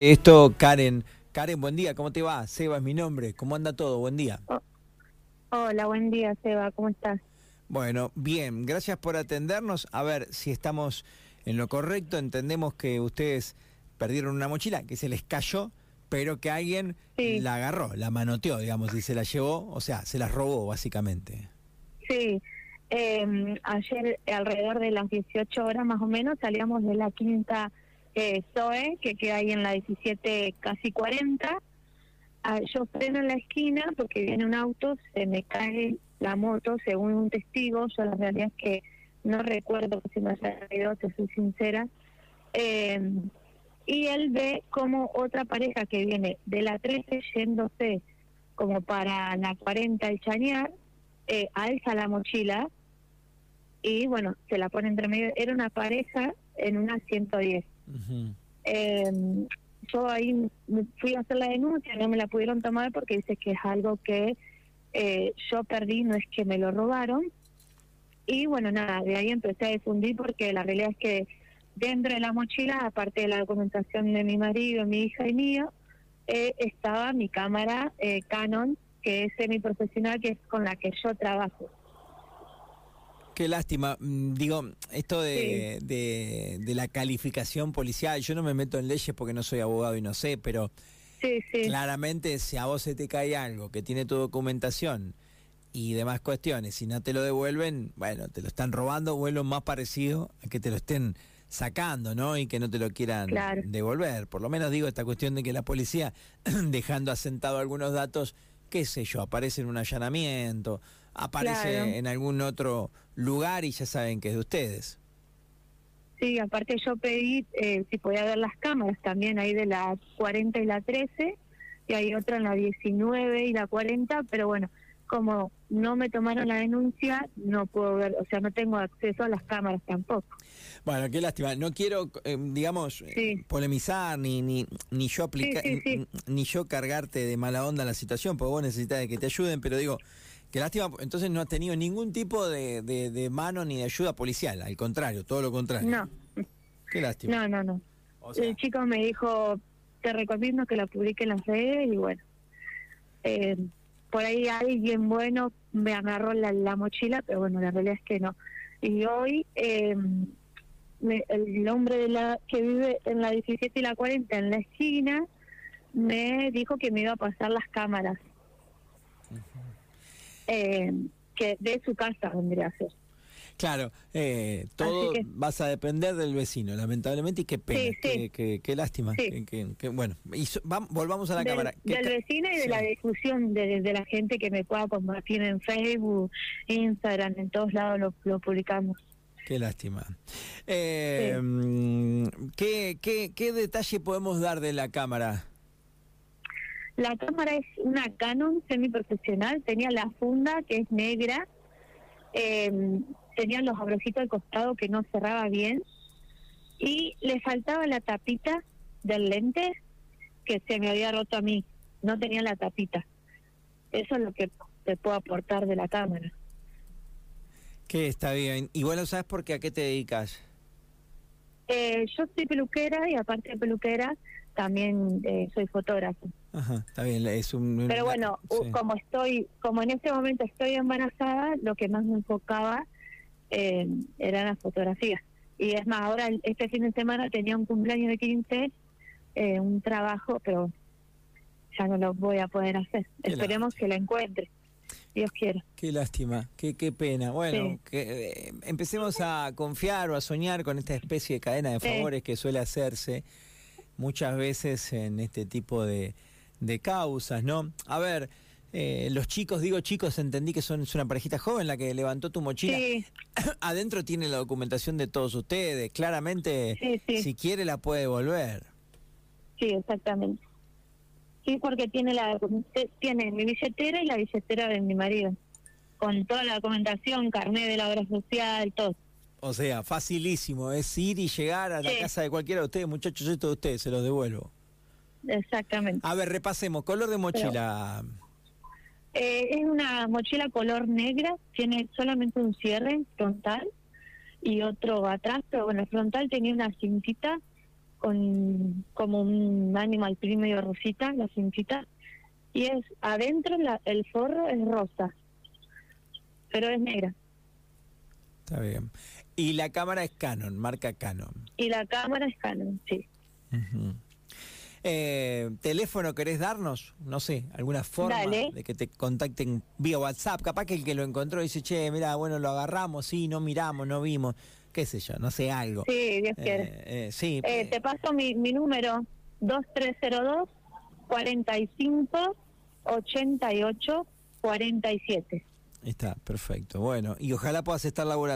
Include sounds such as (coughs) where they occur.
Esto, Karen. Karen, buen día, ¿cómo te va? Seba es mi nombre, ¿cómo anda todo? Buen día. Oh, hola, buen día, Seba, ¿cómo estás? Bueno, bien, gracias por atendernos. A ver si estamos en lo correcto. Entendemos que ustedes perdieron una mochila que se les cayó, pero que alguien la agarró, la manoteó, digamos, y se la llevó, o sea, se la robó, básicamente. Sí, em, ayer alrededor de las 18 horas más o menos salíamos de la quinta eh, Zoe, que queda ahí en la 17, casi 40. Ah, yo freno en la esquina porque viene un auto, se me cae la moto, según un testigo. Yo la realidad que no recuerdo que se me haya caído, te soy sincera. Eh, y él ve como otra pareja que viene de la 13 yéndose como para la 40 el chañar, eh, alza la mochila y bueno, se la pone entre medio. Era una pareja en una 110 eh, yo ahí fui a hacer la denuncia, no me la pudieron tomar porque dice que es algo que eh, yo perdí, no es que me lo robaron. Y bueno, nada, de ahí empecé a difundir porque la realidad es que dentro de la mochila, aparte de la documentación de mi marido, mi hija y mío, eh, estaba mi cámara eh, Canon, que es semi-profesional, que es con la que yo trabajo. Qué lástima. Mm, digo, esto de, de, la calificación policial, yo no me meto en leyes porque no soy abogado y no sé, pero claramente si a vos se te cae algo que tiene tu documentación y demás cuestiones, si no te lo devuelven, bueno, te lo están robando, vuelvo más parecido a que te lo estén sacando, ¿no? Y que no te lo quieran devolver. Por lo menos digo esta cuestión de que la policía, (clears throat) dejando asentado algunos datos, qué sé yo, aparece en un allanamiento aparece en algún otro lugar y ya saben que es de ustedes. Sí, aparte yo pedí eh, si podía ver las cámaras también ahí de la 40 y la 13 y hay otra en la 19 y la 40, pero bueno, como no me tomaron la denuncia, no puedo ver, o sea, no tengo acceso a las cámaras tampoco. Bueno, qué lástima. No quiero, eh, digamos, polemizar ni ni ni yo aplicar ni yo cargarte de mala onda la situación, porque vos necesitas de que te ayuden, pero digo, Qué lástima, entonces no has tenido ningún tipo de, de, mano ni de ayuda policial, al contrario, todo lo contrario. No. Qué lástima. No, no, no. El chico me dijo, te recomiendo que la publique en las redes y bueno, eh, por ahí alguien bueno me agarró la, la, mochila, pero bueno, la realidad es que no. Y hoy eh, el hombre de la que vive en la 17 y la 40 en la esquina me dijo que me iba a pasar las cámaras eh, que de su casa vendría a ser. Claro, eh, todo vas a depender del vecino, lamentablemente, y qué pena, Qué, lástima. Que, bueno, y volvamos a la cámara. Del vecino y de la discusión de, la gente que me pueda compartir en Facebook, Instagram, en todos lados lo, publicamos. Qué lástima. Eh, mm, ¿qué, qué, ¿Qué detalle podemos dar de la cámara? La cámara es una Canon semiprofesional, tenía la funda que es negra, eh, tenía los abrocitos al costado que no cerraba bien y le faltaba la tapita del lente que se me había roto a mí, no tenía la tapita. Eso es lo que te puedo aportar de la cámara. Que está bien. ¿Y bueno, sabes por qué? ¿A qué te dedicas? Eh, yo soy peluquera y aparte de peluquera también eh, soy fotógrafo. Ajá, está bien, es un... Pero bueno, como estoy, como en este momento estoy embarazada, lo que más me enfocaba eh, era la fotografía. Y es más, ahora este fin de semana tenía un cumpleaños de 15, eh, un trabajo, pero ya no lo voy a poder hacer. Esperemos que la encuentre. Dios quiera. Qué lástima, qué, qué pena. Bueno, que eh, empecemos a confiar o a soñar con esta especie de cadena de favores que suele hacerse muchas veces en este tipo de, de causas, ¿no? A ver, eh, los chicos, digo chicos, entendí que son es una parejita joven la que levantó tu mochila. Sí. (coughs) Adentro tiene la documentación de todos ustedes. Claramente, si quiere, la puede devolver. Sí, exactamente. Sí, porque tiene la tiene mi billetera y la billetera de mi marido. Con toda la documentación, carnet de la obra social, todo. O sea, facilísimo, es ir y llegar a la casa de cualquiera de ustedes, muchachos, esto de ustedes, se los devuelvo. Exactamente. A ver, repasemos, color de mochila. Eh, es una mochila color negra, tiene solamente un cierre frontal y otro atrás, pero bueno, el frontal tenía una cintita con como un animal medio rosita, la cintita, y es adentro la, el forro es rosa, pero es negra. Está bien. Y la cámara es Canon, marca Canon. Y la cámara es Canon, sí. Eh, ¿Teléfono querés darnos? No sé, alguna forma de que te contacten vía WhatsApp. Capaz que el que lo encontró dice, che, mira, bueno, lo agarramos, sí, no miramos, no vimos, qué sé yo, no sé, algo. Sí, Dios quiere. Eh, sí. Eh, te paso mi, mi número, 2302 45 88 47. Está, perfecto. Bueno, y ojalá puedas estar laborando.